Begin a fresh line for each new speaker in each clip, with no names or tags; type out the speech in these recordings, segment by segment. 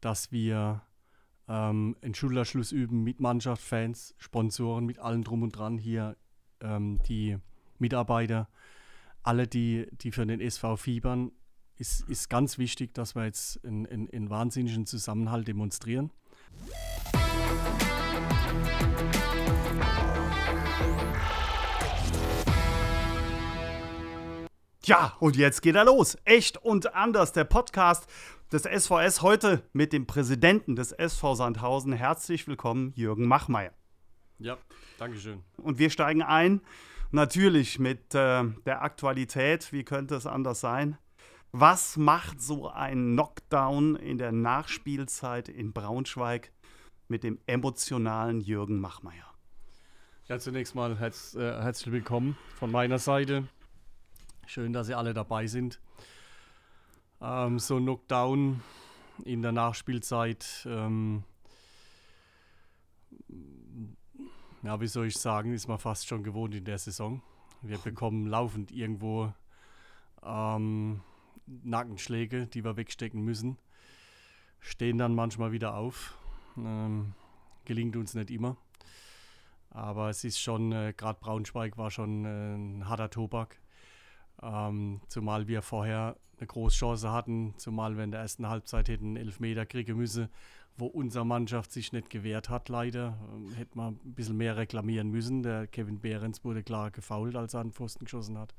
dass wir ähm, einen Schulterschluss üben mit Mannschaft, Fans, Sponsoren, mit allem drum und dran hier, ähm, die Mitarbeiter, alle, die, die für den SV fiebern, ist, ist ganz wichtig, dass wir jetzt einen, einen, einen wahnsinnigen Zusammenhalt demonstrieren.
Ja, und jetzt geht er los. Echt und anders, der Podcast des SVS heute mit dem Präsidenten des SV Sandhausen. Herzlich willkommen, Jürgen Machmeier.
Ja, Dankeschön.
Und wir steigen ein, natürlich mit äh, der Aktualität. Wie könnte es anders sein? Was macht so ein Knockdown in der Nachspielzeit in Braunschweig mit dem emotionalen Jürgen Machmeier?
Ja, zunächst mal herz, äh, herzlich willkommen von meiner Seite. Schön, dass ihr alle dabei sind. Ähm, so ein Knockdown in der Nachspielzeit, ähm, ja, wie soll ich sagen, ist man fast schon gewohnt in der Saison. Wir bekommen laufend irgendwo ähm, Nackenschläge, die wir wegstecken müssen. Stehen dann manchmal wieder auf. Ähm, gelingt uns nicht immer. Aber es ist schon, äh, gerade Braunschweig war schon äh, ein harter Tobak. Ähm, zumal wir vorher eine große Chance hatten, zumal wir in der ersten Halbzeit hätten Elfmeter kriegen müssen, wo unsere Mannschaft sich nicht gewehrt hat, leider. Ähm, hätte man ein bisschen mehr reklamieren müssen. Der Kevin Behrens wurde klar gefault, als er an den Pfosten geschossen hat.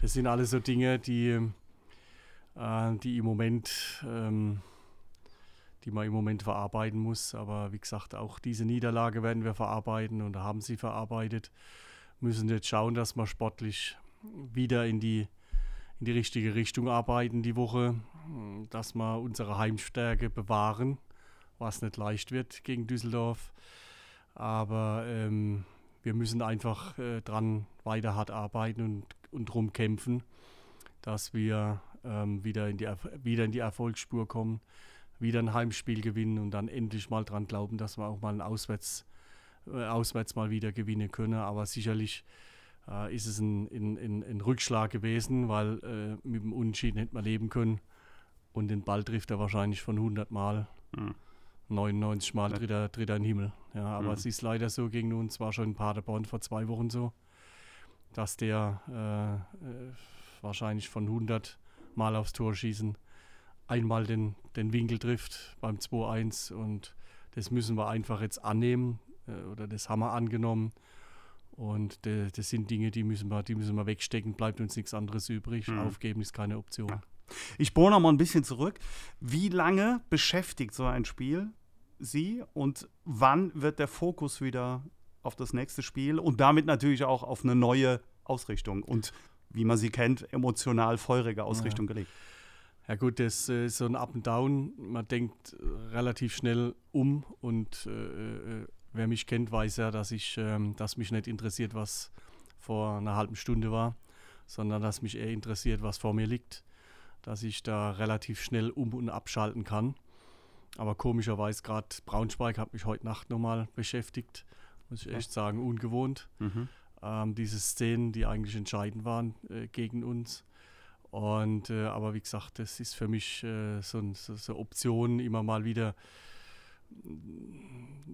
Das sind alles so Dinge, die, äh, die im Moment, ähm, die man im Moment verarbeiten muss. Aber wie gesagt, auch diese Niederlage werden wir verarbeiten und haben sie verarbeitet. Müssen jetzt schauen, dass wir sportlich wieder in die, in die richtige Richtung arbeiten die Woche, dass wir unsere Heimstärke bewahren, was nicht leicht wird gegen Düsseldorf. Aber ähm, wir müssen einfach äh, dran weiter hart arbeiten und, und drum kämpfen, dass wir ähm, wieder, in die, wieder in die Erfolgsspur kommen, wieder ein Heimspiel gewinnen und dann endlich mal dran glauben, dass wir auch mal ein Auswärts, äh, auswärts mal wieder gewinnen können. Aber sicherlich äh, ist es ein, ein, ein, Rückschlag gewesen, weil äh, mit dem Unentschieden hätte man leben können. Und den Ball trifft er wahrscheinlich von 100 Mal. Mhm. 99 Mal tritt er, tritt er in den Himmel. Ja, aber mhm. es ist leider so gegen uns, war schon in Paderborn vor zwei Wochen so, dass der äh, äh wahrscheinlich von 100 Mal aufs Tor schießen einmal den, den Winkel trifft beim 2-1 und das müssen wir einfach jetzt annehmen äh, oder das haben wir angenommen und das sind Dinge, die müssen, wir, die müssen wir wegstecken, bleibt uns nichts anderes übrig. Mhm. Aufgeben ist keine Option. Ja.
Ich bohre noch mal ein bisschen zurück. Wie lange beschäftigt so ein Spiel Sie und wann wird der Fokus wieder auf das nächste Spiel und damit natürlich auch auf eine neue Ausrichtung und wie man sie kennt, emotional feurige Ausrichtung ja. gelegt?
Ja gut, das ist äh, so ein Up and Down. Man denkt relativ schnell um und äh, äh wer mich kennt, weiß ja, dass ich, ähm, dass mich nicht interessiert, was vor einer halben Stunde war, sondern dass mich eher interessiert, was vor mir liegt, dass ich da relativ schnell um und abschalten kann. Aber komischerweise gerade Braunschweig hat mich heute Nacht nochmal beschäftigt, muss ich echt sagen, ungewohnt. Mhm. Ähm, diese Szenen, die eigentlich entscheidend waren äh, gegen uns. Und äh, aber wie gesagt, das ist für mich äh, so, so, so Option, immer mal wieder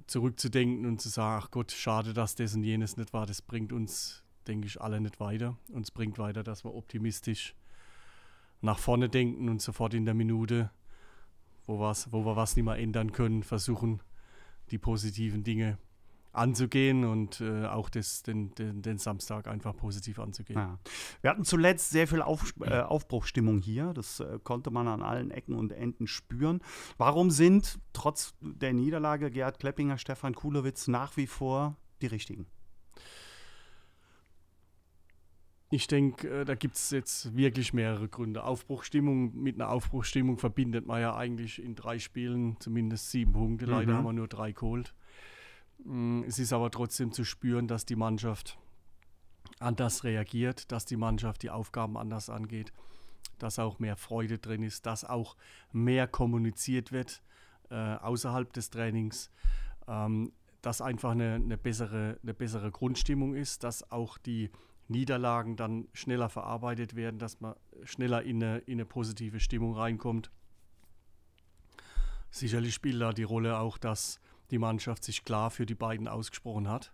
zurückzudenken und zu sagen, ach Gott, schade, dass das und jenes nicht war, das bringt uns, denke ich, alle nicht weiter. Uns bringt weiter, dass wir optimistisch nach vorne denken und sofort in der Minute, wo, wo wir was nicht mehr ändern können, versuchen, die positiven Dinge anzugehen und äh, auch das, den, den, den, Samstag einfach positiv anzugehen. Ja.
Wir hatten zuletzt sehr viel Auf, äh, Aufbruchstimmung hier. Das äh, konnte man an allen Ecken und Enden spüren. Warum sind trotz der Niederlage Gerhard Kleppinger, Stefan Kulowitz nach wie vor die richtigen?
Ich denke, äh, da gibt es jetzt wirklich mehrere Gründe. Aufbruchstimmung, mit einer Aufbruchstimmung verbindet man ja eigentlich in drei Spielen zumindest sieben Punkte. Leider mhm. haben wir nur drei geholt. Mm, es ist aber trotzdem zu spüren, dass die Mannschaft anders reagiert, dass die Mannschaft die Aufgaben anders angeht, dass auch mehr Freude drin ist, dass auch mehr kommuniziert wird äh, außerhalb des Trainings, ähm, dass einfach eine, eine, bessere, eine bessere Grundstimmung ist, dass auch die Niederlagen dann schneller verarbeitet werden, dass man schneller in eine, in eine positive Stimmung reinkommt. Sicherlich spielt da die Rolle auch, dass die Mannschaft sich klar für die beiden ausgesprochen hat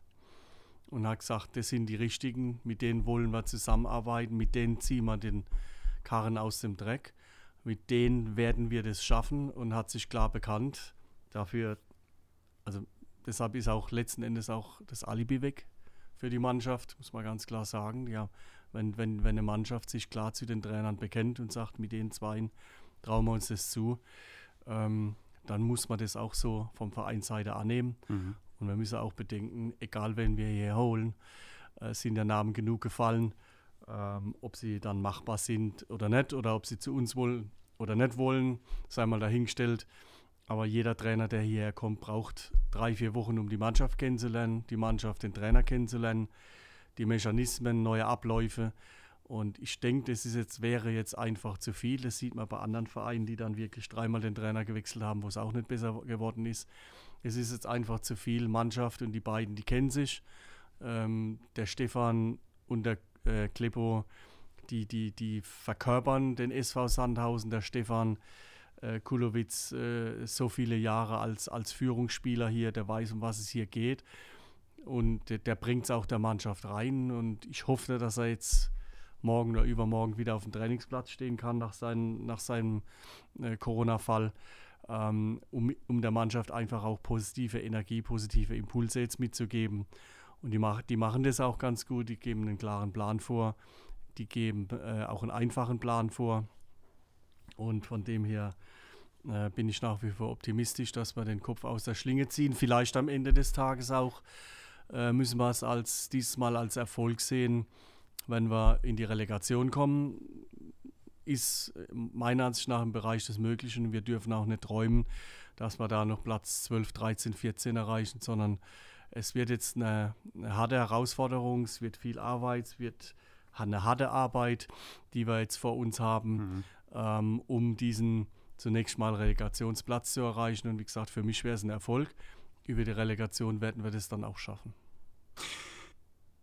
und hat gesagt, das sind die richtigen, mit denen wollen wir zusammenarbeiten, mit denen ziehen wir den Karren aus dem Dreck, mit denen werden wir das schaffen und hat sich klar bekannt. Dafür, also deshalb ist auch letzten Endes auch das Alibi weg für die Mannschaft, muss man ganz klar sagen. Ja, wenn, wenn, wenn eine Mannschaft sich klar zu den Trainern bekennt und sagt, mit den Zweien trauen wir uns das zu, ähm, dann muss man das auch so vom Vereinsseite annehmen. Mhm. Und wir müssen auch bedenken, egal wen wir hier holen, äh, sind der Namen genug gefallen, ähm, ob sie dann machbar sind oder nicht, oder ob sie zu uns wollen oder nicht wollen, sei mal dahingestellt. Aber jeder Trainer, der hierher kommt, braucht drei, vier Wochen, um die Mannschaft kennenzulernen, die Mannschaft, den Trainer kennenzulernen, die Mechanismen, neue Abläufe. Und ich denke, das ist jetzt, wäre jetzt einfach zu viel. Das sieht man bei anderen Vereinen, die dann wirklich dreimal den Trainer gewechselt haben, wo es auch nicht besser geworden ist. Es ist jetzt einfach zu viel. Mannschaft und die beiden, die kennen sich. Ähm, der Stefan und der äh, Kleppo, die, die, die verkörpern den SV Sandhausen. Der Stefan äh, Kulowitz, äh, so viele Jahre als, als Führungsspieler hier, der weiß, um was es hier geht. Und der, der bringt es auch der Mannschaft rein. Und ich hoffe, dass er jetzt morgen oder übermorgen wieder auf dem Trainingsplatz stehen kann nach, seinen, nach seinem äh, Corona-Fall, ähm, um, um der Mannschaft einfach auch positive Energie, positive Impulse jetzt mitzugeben. Und die, mach, die machen das auch ganz gut, die geben einen klaren Plan vor, die geben äh, auch einen einfachen Plan vor. Und von dem her äh, bin ich nach wie vor optimistisch, dass wir den Kopf aus der Schlinge ziehen. Vielleicht am Ende des Tages auch äh, müssen wir es als dieses Mal als Erfolg sehen wenn wir in die Relegation kommen, ist meiner Ansicht nach im Bereich des Möglichen. Wir dürfen auch nicht träumen, dass wir da noch Platz 12, 13, 14 erreichen, sondern es wird jetzt eine, eine harte Herausforderung, es wird viel Arbeit, es wird eine harte Arbeit, die wir jetzt vor uns haben, mhm. ähm, um diesen zunächst mal Relegationsplatz zu erreichen. Und wie gesagt, für mich wäre es ein Erfolg. Über die Relegation werden wir das dann auch schaffen.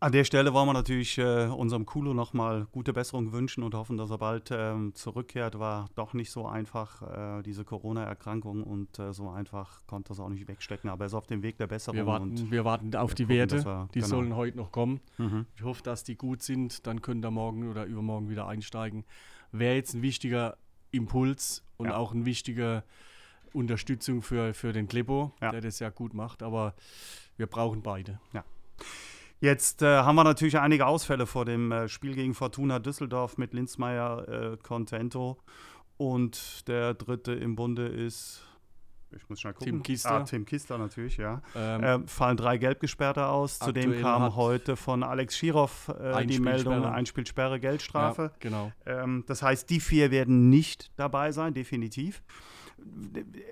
An der Stelle wollen wir natürlich äh, unserem Kulo nochmal gute Besserung wünschen und hoffen, dass er bald ähm, zurückkehrt. War doch nicht so einfach, äh, diese Corona-Erkrankung und äh, so einfach konnte er es auch nicht wegstecken. Aber er ist auf dem Weg der Besserung.
Wir warten, wir warten auf die gucken, Werte, wir, die genau. sollen heute noch kommen. Mhm. Ich hoffe, dass die gut sind. Dann können wir morgen oder übermorgen wieder einsteigen. Wäre jetzt ein wichtiger Impuls und ja. auch eine wichtige Unterstützung für, für den Kleppo, ja. der das ja gut macht. Aber wir brauchen beide.
Ja. Jetzt äh, haben wir natürlich einige Ausfälle vor dem äh, Spiel gegen Fortuna Düsseldorf mit Linzmeier, äh, Contento. Und der dritte im Bunde ist, ich muss schnell gucken.
Tim Kister.
Ah, Tim Kister natürlich, ja. Ähm, äh, fallen drei Gelbgesperrte aus. Zudem kam heute von Alex Schiroff äh, die Meldung, Einspielsperre, Geldstrafe. Ja,
genau.
Ähm, das heißt, die vier werden nicht dabei sein, definitiv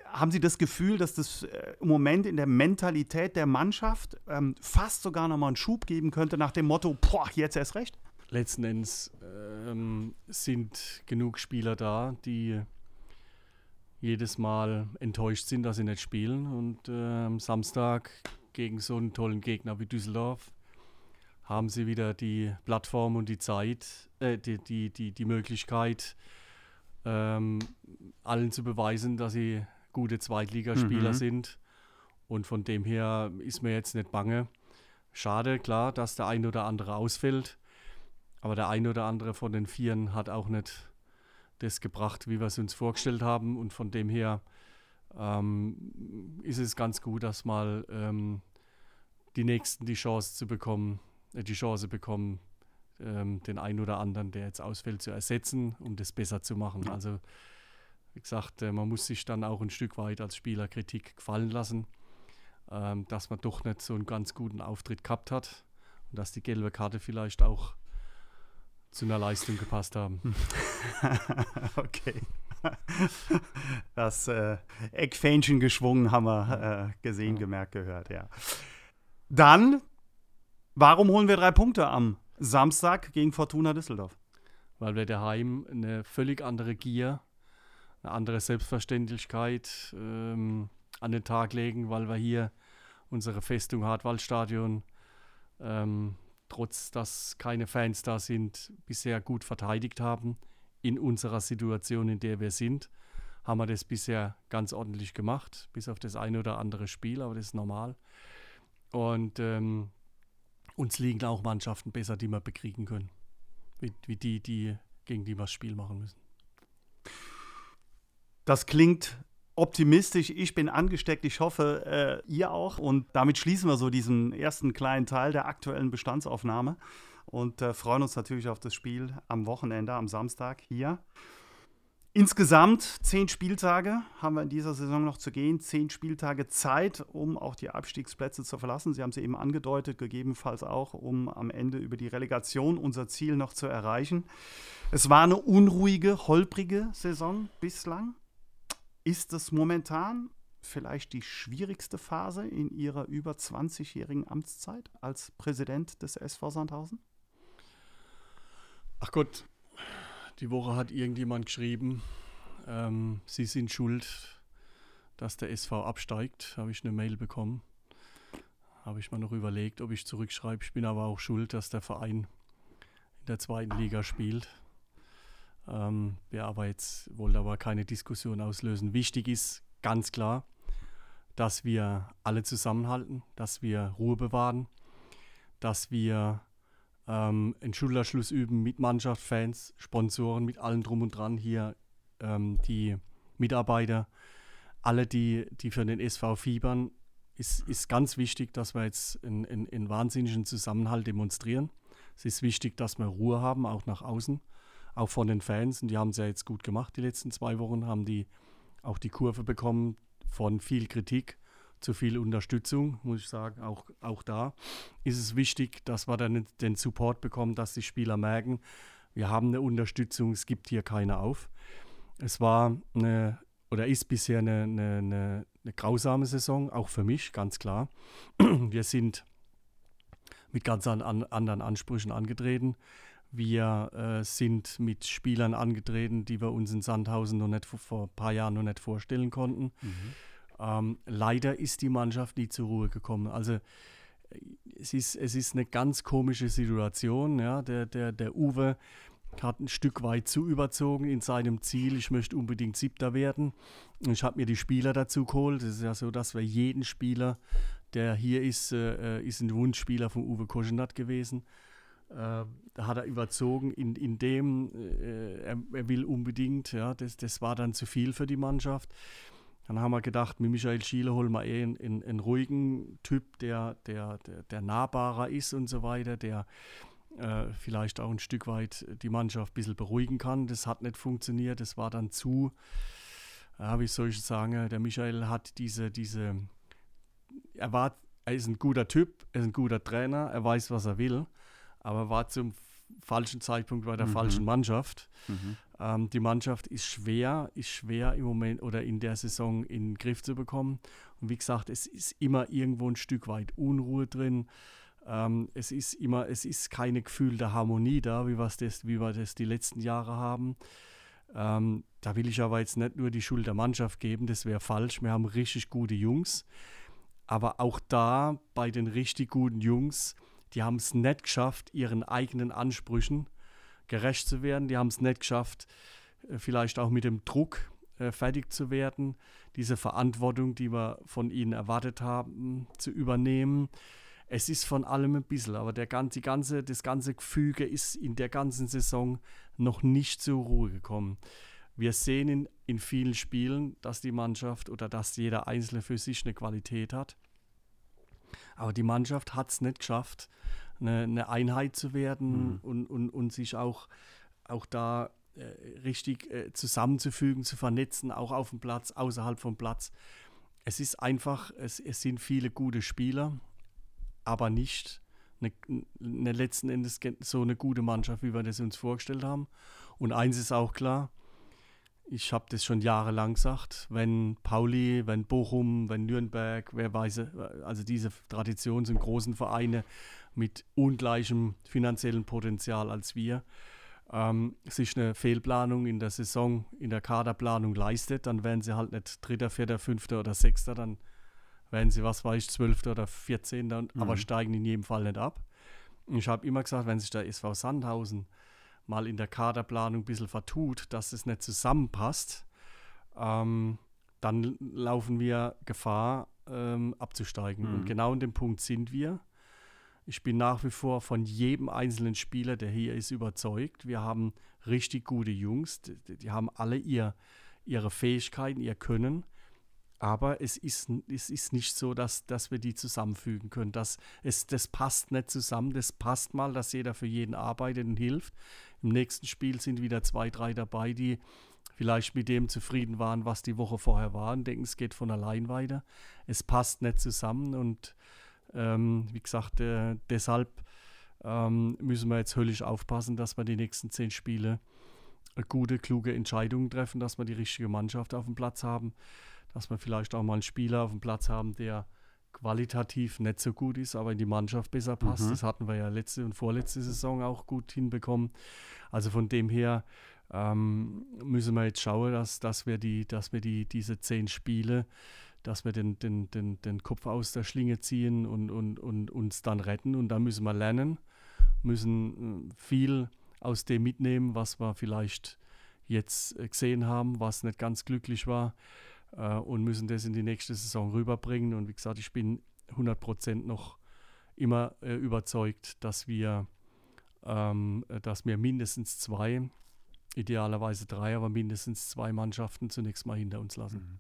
haben Sie das Gefühl, dass das äh, im Moment in der Mentalität der Mannschaft ähm, fast sogar nochmal einen Schub geben könnte nach dem Motto, boah, jetzt erst recht?
Letzten Endes ähm, sind genug Spieler da, die jedes Mal enttäuscht sind, dass sie nicht spielen. Und äh, am Samstag gegen so einen tollen Gegner wie Düsseldorf haben sie wieder die Plattform und die Zeit, äh, die, die, die, die Möglichkeit, ähm, allen zu beweisen, dass sie gute Zweitligaspieler mhm. sind. Und von dem her ist mir jetzt nicht bange. Schade, klar, dass der ein oder andere ausfällt. Aber der ein oder andere von den Vieren hat auch nicht das gebracht, wie wir es uns vorgestellt haben. Und von dem her ähm, ist es ganz gut, dass mal ähm, die Nächsten die Chance zu bekommen, äh, die Chance bekommen, ähm, den einen oder anderen, der jetzt ausfällt, zu ersetzen, um das besser zu machen. Ja. Also wie gesagt, äh, man muss sich dann auch ein Stück weit als Spieler Kritik gefallen lassen, ähm, dass man doch nicht so einen ganz guten Auftritt gehabt hat und dass die gelbe Karte vielleicht auch zu einer Leistung gepasst haben.
okay. Das äh, Eckfähnchen geschwungen haben wir äh, gesehen, ja. gemerkt, gehört, ja. Dann, warum holen wir drei Punkte am Samstag gegen Fortuna Düsseldorf.
Weil wir daheim eine völlig andere Gier, eine andere Selbstverständlichkeit ähm, an den Tag legen, weil wir hier unsere Festung Hartwaldstadion, ähm, trotz dass keine Fans da sind, bisher gut verteidigt haben in unserer Situation, in der wir sind. haben wir das bisher ganz ordentlich gemacht, bis auf das eine oder andere Spiel, aber das ist normal. Und ähm, uns liegen auch Mannschaften besser, die wir bekriegen können, wie, wie die, die, gegen die wir das Spiel machen müssen.
Das klingt optimistisch. Ich bin angesteckt. Ich hoffe, äh, ihr auch. Und damit schließen wir so diesen ersten kleinen Teil der aktuellen Bestandsaufnahme und äh, freuen uns natürlich auf das Spiel am Wochenende, am Samstag hier. Insgesamt zehn Spieltage haben wir in dieser Saison noch zu gehen. Zehn Spieltage Zeit, um auch die Abstiegsplätze zu verlassen. Sie haben sie eben angedeutet, gegebenenfalls auch, um am Ende über die Relegation unser Ziel noch zu erreichen. Es war eine unruhige, holprige Saison bislang. Ist es momentan vielleicht die schwierigste Phase in Ihrer über 20-jährigen Amtszeit als Präsident des SV Sandhausen?
Ach Gott, die Woche hat irgendjemand geschrieben, ähm, Sie sind schuld, dass der SV absteigt. Habe ich eine Mail bekommen. Habe ich mal noch überlegt, ob ich zurückschreibe. Ich bin aber auch schuld, dass der Verein in der zweiten Liga spielt. Ähm, wir aber jetzt wollte aber keine Diskussion auslösen. Wichtig ist ganz klar, dass wir alle zusammenhalten, dass wir Ruhe bewahren, dass wir ähm, einen Schulterschluss üben mit Mannschaft, Fans, Sponsoren, mit allem drum und dran hier, ähm, die Mitarbeiter, alle, die, die für den SV fiebern, ist, ist ganz wichtig, dass wir jetzt einen, einen, einen wahnsinnigen Zusammenhalt demonstrieren. Es ist wichtig, dass wir Ruhe haben, auch nach außen, auch von den Fans. Und die haben es ja jetzt gut gemacht, die letzten zwei Wochen, haben die auch die Kurve bekommen von viel Kritik zu viel Unterstützung, muss ich sagen. Auch, auch da ist es wichtig, dass wir dann den Support bekommen, dass die Spieler merken, wir haben eine Unterstützung, es gibt hier keine auf. Es war eine, oder ist bisher eine, eine, eine, eine grausame Saison, auch für mich, ganz klar. Wir sind mit ganz an, an, anderen Ansprüchen angetreten. Wir äh, sind mit Spielern angetreten, die wir uns in Sandhausen noch nicht vor, vor ein paar Jahren noch nicht vorstellen konnten. Mhm. Ähm, leider ist die Mannschaft nie zur Ruhe gekommen. Also es ist, es ist eine ganz komische Situation. Ja. Der, der, der Uwe hat ein Stück weit zu überzogen in seinem Ziel. Ich möchte unbedingt Siebter werden. Ich habe mir die Spieler dazu geholt. Es ist ja so, dass wir jeden Spieler, der hier ist, äh, ist ein Wunschspieler von Uwe Koschenat gewesen. Äh, da hat er überzogen in, in dem, äh, er, er, will unbedingt, ja, das, das war dann zu viel für die Mannschaft. Dann haben wir gedacht, mit Michael Schiele holen wir eh einen, einen, einen ruhigen Typ, der, der, der, der, nahbarer ist und so weiter, der äh, vielleicht auch ein Stück weit die Mannschaft ein bisschen beruhigen kann. Das hat nicht funktioniert, das war dann zu, ja, wie soll ich sagen, der Michael hat diese, diese, er war, er ist ein guter Typ, er ist ein guter Trainer, er weiß, was er will, aber war zum falschen Zeitpunkt bei der mhm. falschen Mannschaft. Mhm. Ähm, die Mannschaft ist schwer, ist schwer im Moment oder in der Saison in den Griff zu bekommen. Und wie gesagt, es ist immer irgendwo ein Stück weit Unruhe drin. Ähm, es ist immer, es ist keine Gefühl der Harmonie da, wie, das, wie wir das die letzten Jahre haben. Ähm, da will ich aber jetzt nicht nur die Schuld der Mannschaft geben, das wäre falsch. Wir haben richtig gute Jungs. Aber auch da bei den richtig guten Jungs, die haben es nicht geschafft, ihren eigenen Ansprüchen gerecht zu werden. Die haben es nicht geschafft, äh, vielleicht auch mit dem Druck äh, fertig zu werden, diese Verantwortung, die wir von ihnen erwartet haben, zu übernehmen. Es ist von allem ein bisschen, aber der ganze, ganze, das ganze Gefüge ist in der ganzen Saison noch nicht zur Ruhe gekommen. Wir sehen in, in vielen Spielen, dass die Mannschaft oder dass jeder Einzelne für sich eine Qualität hat. Aber die Mannschaft hat es nicht geschafft, eine, eine, Einheit zu werden mhm. und, und, und sich auch, auch da äh, richtig äh, zusammenzufügen, zu vernetzen, auch auf dem Platz, außerhalb vom Platz. Es ist einfach, es, es sind viele gute Spieler, aber nicht eine, eine letzten Endes so eine gute Mannschaft, wie wir das uns vorgestellt haben. Und eins ist auch klar, ich habe das schon jahrelang gesagt, wenn Pauli, wenn Bochum, wenn Nürnberg, wer weiß, also diese Traditions- und großen Vereine mit ungleichem finanziellen Potenzial als wir, ähm, sich eine Fehlplanung in der Saison, in der Kaderplanung leistet, dann werden sie halt nicht Dritter, Vierter, Fünfter oder Sechster, dann werden sie, was weiß ich, Zwölfter oder Vierzehnter, mhm. aber steigen in jedem Fall nicht ab. Ich habe immer gesagt, wenn sich der SV Sandhausen mal in der Kaderplanung ein bisschen vertut, dass es nicht zusammenpasst, ähm, dann laufen wir Gefahr, ähm, abzusteigen.
Mhm.
Und genau an dem Punkt sind wir. Ich bin nach wie vor von jedem einzelnen Spieler, der hier ist, überzeugt. Wir haben richtig gute Jungs, die, die haben alle ihr, ihre Fähigkeiten, ihr Können. Aber es ist, es ist nicht so, dass, dass wir die zusammenfügen können. Das, es, das passt nicht zusammen. Das passt mal, dass jeder für jeden arbeitet und hilft. Im nächsten Spiel sind wieder zwei, drei dabei, die vielleicht mit dem zufrieden waren, was die Woche vorher war und denken, es geht von allein weiter. Es passt nicht zusammen und ähm, wie gesagt, äh, deshalb ähm, müssen wir jetzt höllisch aufpassen, dass wir die nächsten zehn Spiele gute, kluge Entscheidungen treffen, dass wir die richtige Mannschaft auf dem Platz haben, dass wir vielleicht auch mal einen Spieler auf dem Platz haben, der qualitativ nicht so gut ist, aber in die Mannschaft besser passt.
Mhm.
Das hatten wir ja letzte und vorletzte Saison auch gut hinbekommen. Also von dem her ähm, müssen wir jetzt schauen, dass, dass wir, die, dass wir die, diese zehn Spiele, dass wir den, den, den, den Kopf aus der Schlinge ziehen und, und, und uns dann retten. Und da müssen wir lernen, müssen äh, viel aus dem mitnehmen, was wir vielleicht jetzt äh, gesehen haben, was nicht ganz glücklich war äh, und müssen das in die nächste Saison rüberbringen. Und wie gesagt, ich bin 100% noch immer äh, überzeugt, dass wir, ähm, äh, dass wir mindestens zwei, idealerweise drei, aber mindestens zwei Mannschaften zunächst mal hinter uns lassen.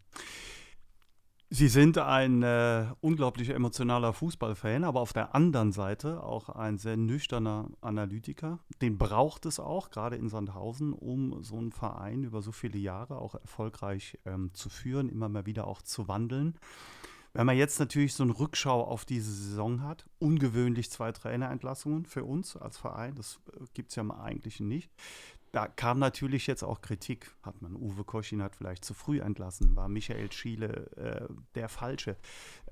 Sie sind ein äh, unglaublich emotionaler Fußballfan, aber auf der anderen Seite auch ein sehr nüchterner Analytiker. Den braucht es auch, gerade in Sandhausen, um so einen Verein über so viele Jahre auch erfolgreich ähm, zu führen, immer mal wieder auch zu wandeln. Wenn man jetzt natürlich so eine Rückschau auf diese Saison hat, ungewöhnlich zwei Trainerentlassungen für uns als Verein, das äh, gibt es ja im Eigentlichen nicht. Da kam natürlich jetzt auch Kritik. Hat man Uwe Koschin hat vielleicht zu früh entlassen? War Michael Schiele äh, der Falsche?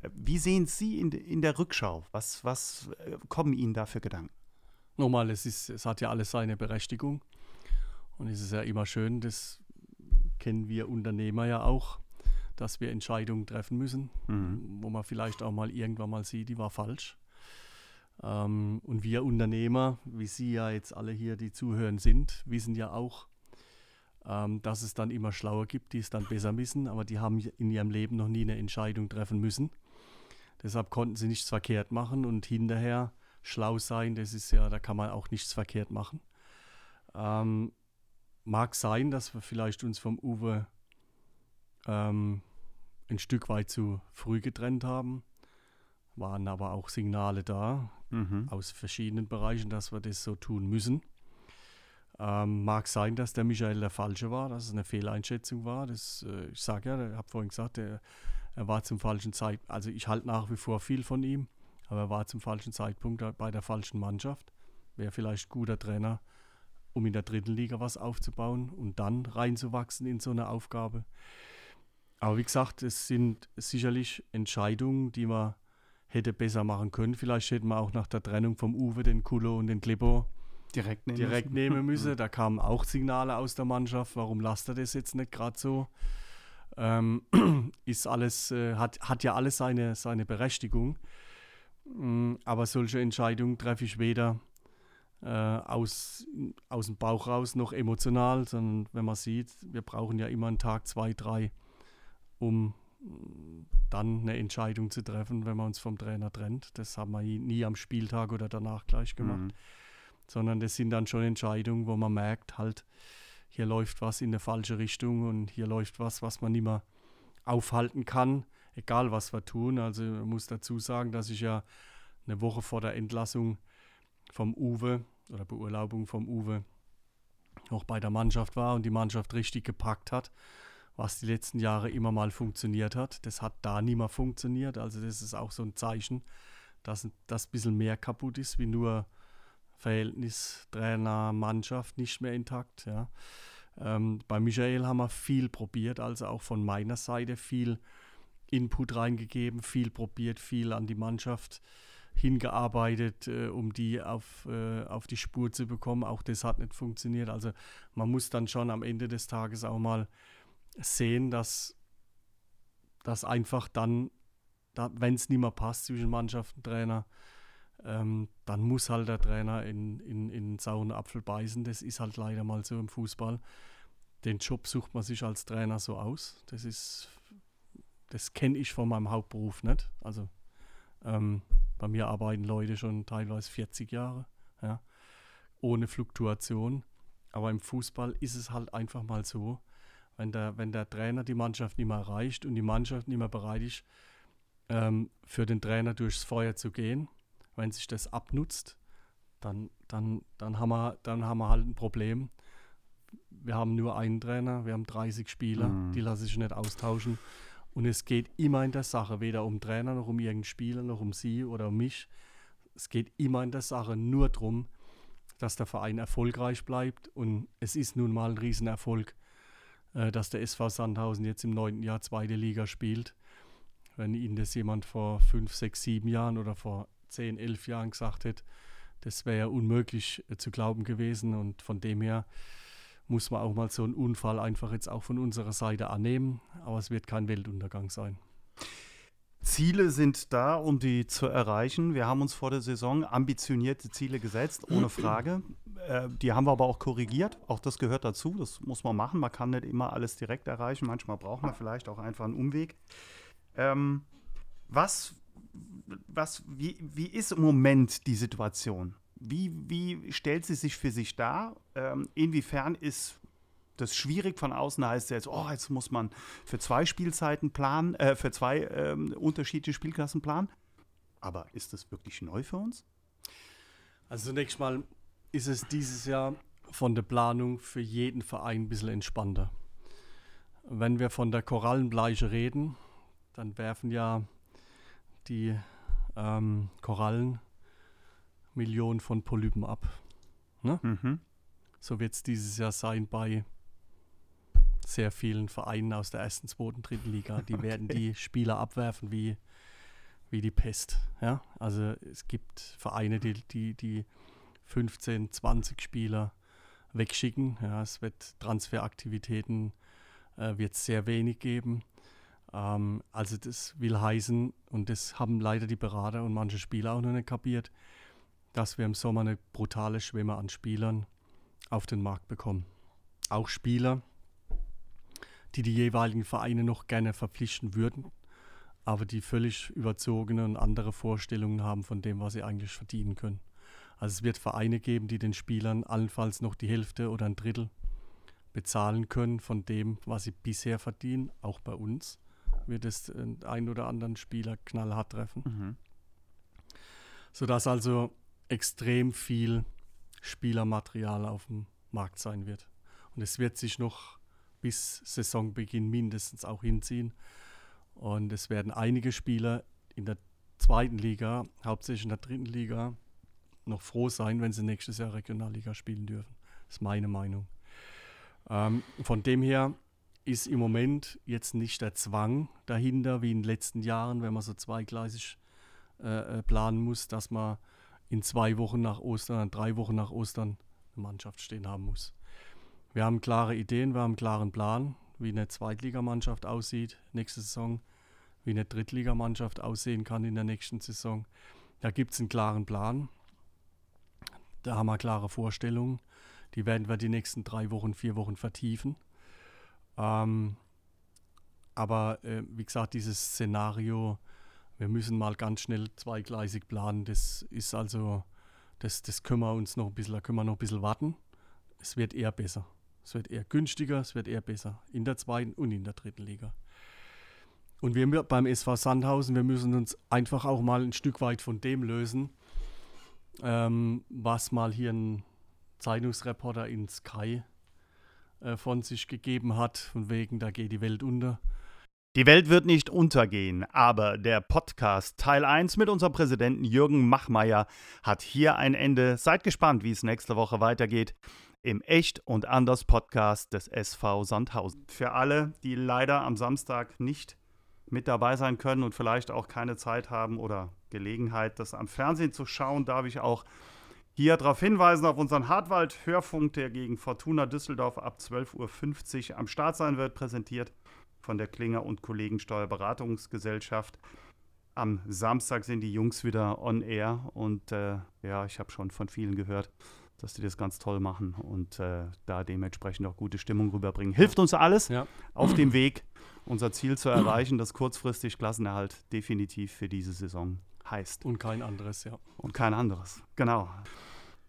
Äh, Wie sehen Sie in, in der Rückschau? Was, was äh, kommen Ihnen da für Gedanken?
Nochmal, es, ist, es hat ja alles seine Berechtigung. Und es ist ja immer schön, das kennen wir Unternehmer ja auch, dass wir Entscheidungen treffen müssen,
Mhm.
wo man vielleicht auch mal irgendwann mal sieht, die war falsch. Ähm, und wir Unternehmer, wie Sie ja jetzt alle hier, die zuhören sind, wissen ja auch, ähm, dass es dann immer Schlauer gibt, die es dann besser wissen, aber die haben in ihrem Leben noch nie eine Entscheidung treffen müssen. Deshalb konnten sie nichts verkehrt machen und hinterher schlau sein, das ist ja, da kann man auch nichts verkehrt machen. Ähm, mag sein, dass wir vielleicht uns vom Uwe ähm, ein Stück weit zu früh getrennt haben. Waren aber auch Signale da
Mhm.
aus verschiedenen Bereichen, dass wir das so tun müssen. Ähm, mag sein, dass der Michael der Falsche war, dass es eine Fehleinschätzung war. Das, äh, ich sage ja, ich habe vorhin gesagt, er, er war zum falschen Zeitpunkt. Also ich halte nach wie vor viel von ihm, aber er war zum falschen Zeitpunkt bei der falschen Mannschaft. Wäre vielleicht ein guter Trainer, um in der dritten Liga was aufzubauen und dann reinzuwachsen in so eine Aufgabe. Aber wie gesagt, es sind sicherlich Entscheidungen, die man hätte besser machen können. Vielleicht hätten wir auch nach der Trennung vom Uwe den Kulo und den Klippo
Direkt nehmen
direkt
müssen.
nehmen müsse. Da kamen auch Signale aus der Mannschaft, warum lasst er das jetzt nicht gerade so? Ähm, ist alles, äh, hat, hat ja alles seine, seine Berechtigung. Mm, aber solche Entscheidungen treffe ich weder äh, aus, aus dem Bauch raus noch emotional, sondern wenn man sieht, wir brauchen ja immer einen Tag, zwei, drei, um dann eine Entscheidung zu treffen, wenn man uns vom Trainer trennt. Das haben wir nie am Spieltag oder danach gleich gemacht
Mhm.
sondern das sind dann schon Entscheidungen, wo man merkt, halt, hier läuft was in eine falsche Richtung und hier läuft was, was man nicht mehr aufhalten kann, egal was wir tun. Also man muss dazu sagen, dass ich ja eine Woche vor der Entlassung vom Uwe oder Beurlaubung vom Uwe noch bei der Mannschaft war und die Mannschaft richtig gepackt hat, was die letzten Jahre immer mal funktioniert hat. Das hat da nie mehr funktioniert. Also das ist auch so ein Zeichen, dass das ein bisschen mehr kaputt ist, wie nur Verhältnis Trainer, Mannschaft nicht mehr intakt. Ja. Ähm, bei Michael haben wir viel probiert, also auch von meiner Seite viel Input reingegeben, viel probiert, viel an die Mannschaft hingearbeitet, äh, um die auf, äh, auf die Spur zu bekommen. Auch das hat nicht funktioniert. Also man muss dann schon am Ende des Tages auch mal sehen, dass das einfach dann, da, wenn es nicht mehr passt zwischen Mannschaft und Trainer, ähm, dann muss halt der Trainer in, in, in sauren Apfel beißen. Das ist halt leider mal so im Fußball. den Job sucht man sich als Trainer so aus. Das ist, das kenne ich von meinem Hauptberuf nicht. Also ähm, bei mir arbeiten Leute schon teilweise 40 Jahre, ja, ohne Fluktuation. Aber im Fußball ist es halt einfach mal so, wenn der, wenn der Trainer die Mannschaft nicht mehr erreicht und die Mannschaft nicht mehr bereit ist, ähm, für den Trainer durchs Feuer zu gehen, wenn sich das abnutzt, dann, dann, dann, haben wir, dann haben wir halt ein Problem. Wir haben nur einen Trainer, wir haben 30 Spieler, mhm. die lassen sich nicht austauschen. Und es geht immer in der Sache, weder um Trainer noch um irgendeinen Spieler, noch um sie oder um mich. Es geht immer in der Sache nur darum, dass der Verein erfolgreich bleibt. Und es ist nun mal ein Riesenerfolg, dass der SV Sandhausen jetzt im neunten Jahr zweite Liga spielt. Wenn Ihnen das jemand vor fünf, sechs, sieben Jahren oder vor zehn, elf Jahren gesagt hätte, das wäre ja unmöglich äh, zu glauben gewesen. Und von dem her muss man auch mal so einen Unfall einfach jetzt auch von unserer Seite annehmen. Aber es wird kein Weltuntergang sein.
Ziele sind da, um die zu erreichen. Wir haben uns vor der Saison ambitionierte Ziele gesetzt, ohne Frage. Äh, die haben wir aber auch korrigiert. Auch das gehört dazu. Das muss man machen. Man kann nicht immer alles direkt erreichen. Manchmal braucht man vielleicht auch einfach einen Umweg. Ähm, was, was, wie, wie ist im Moment die Situation? Wie, wie stellt sie sich für sich dar? Ähm, inwiefern ist das schwierig von außen heißt jetzt, oh, jetzt muss man für zwei Spielzeiten planen, äh, für zwei ähm, unterschiedliche Spielklassen planen. Aber ist das wirklich neu für uns?
Also zunächst mal ist es dieses Jahr von der Planung für jeden Verein ein bisschen entspannter. Wenn wir von der Korallenbleiche reden, dann werfen ja die ähm, Korallen Millionen von Polypen ab. Ne? Mhm. So wird es dieses Jahr sein bei sehr vielen Vereinen aus der ersten, zweiten, dritten Liga. Die okay. werden die Spieler abwerfen wie, wie die Pest. Ja? Also es gibt Vereine, die, die, die 15, 20 Spieler wegschicken. Ja, es wird Transferaktivitäten äh, wird sehr wenig geben. Ähm, also das will heißen, und das haben leider die Berater und manche Spieler auch noch nicht kapiert, dass wir im Sommer eine brutale Schwemme an Spielern auf den Markt bekommen. Auch Spieler, die die jeweiligen Vereine noch gerne verpflichten würden, aber die völlig überzogene und andere Vorstellungen haben von dem, was sie eigentlich verdienen können. Also es wird Vereine geben, die den Spielern allenfalls noch die Hälfte oder ein Drittel bezahlen können von dem, was sie bisher verdienen, auch bei uns wird es einen oder anderen Spieler knallhart treffen. Mhm. Sodass also extrem viel Spielermaterial auf dem Markt sein wird. Und es wird sich noch bis Saisonbeginn mindestens auch hinziehen. Und es werden einige Spieler in der zweiten Liga, hauptsächlich in der dritten Liga, noch froh sein, wenn sie nächstes Jahr Regionalliga spielen dürfen. Das ist meine Meinung. Ähm, von dem her ist im Moment jetzt nicht der Zwang dahinter, wie in den letzten Jahren, wenn man so zweigleisig äh, äh planen muss, dass man in zwei Wochen nach Ostern, drei Wochen nach Ostern eine Mannschaft stehen haben muss. Wir haben klare Ideen, wir haben einen klaren Plan, wie eine Zweitligamannschaft aussieht nächste Saison, wie eine Drittligamannschaft aussehen kann in der nächsten Saison. Da gibt es einen klaren Plan. Da haben wir klare Vorstellungen. Die werden wir die nächsten drei Wochen, vier Wochen vertiefen. Ähm, aber äh, wie gesagt, dieses Szenario, wir müssen mal ganz schnell zweigleisig planen, das ist also, das, das können wir uns noch ein bisschen, können wir noch ein bisschen warten. Es wird eher besser. Es wird eher günstiger, es wird eher besser. In der zweiten und in der dritten Liga. Und wir beim SV Sandhausen, wir müssen uns einfach auch mal ein Stück weit von dem lösen, ähm, was mal hier ein Zeitungsreporter in Sky äh, von sich gegeben hat, von wegen, da geht die Welt unter.
Die Welt wird nicht untergehen, aber der Podcast Teil 1 mit unserem Präsidenten Jürgen Machmeier hat hier ein Ende. Seid gespannt, wie es nächste Woche weitergeht im Echt und Anders Podcast des SV Sandhausen. Für alle, die leider am Samstag nicht mit dabei sein können und vielleicht auch keine Zeit haben oder Gelegenheit, das am Fernsehen zu schauen, darf ich auch hier darauf hinweisen auf unseren Hartwald-Hörfunk, der gegen Fortuna Düsseldorf ab 12.50 Uhr am Start sein wird, präsentiert von der Klinger und Kollegen Steuerberatungsgesellschaft. Am Samstag sind die Jungs wieder on air und äh, ja, ich habe schon von vielen gehört, dass die das ganz toll machen und äh, da dementsprechend auch gute Stimmung rüberbringen. Hilft uns alles
Ja.
auf dem Weg, unser Ziel zu erreichen, das kurzfristig Klassenerhalt definitiv für diese Saison heißt.
Und kein anderes, ja.
Und kein anderes. Genau.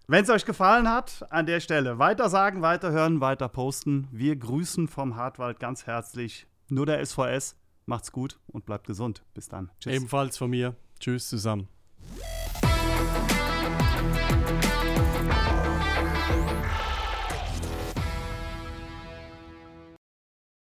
Wenn es euch gefallen hat, an der Stelle weiter sagen, weiter hören, weiter posten. Wir grüßen vom Hartwald ganz herzlich. Nur der SVS. Macht's gut und bleibt gesund. Bis dann. Tschüss.
Ebenfalls von mir. Tschüss zusammen.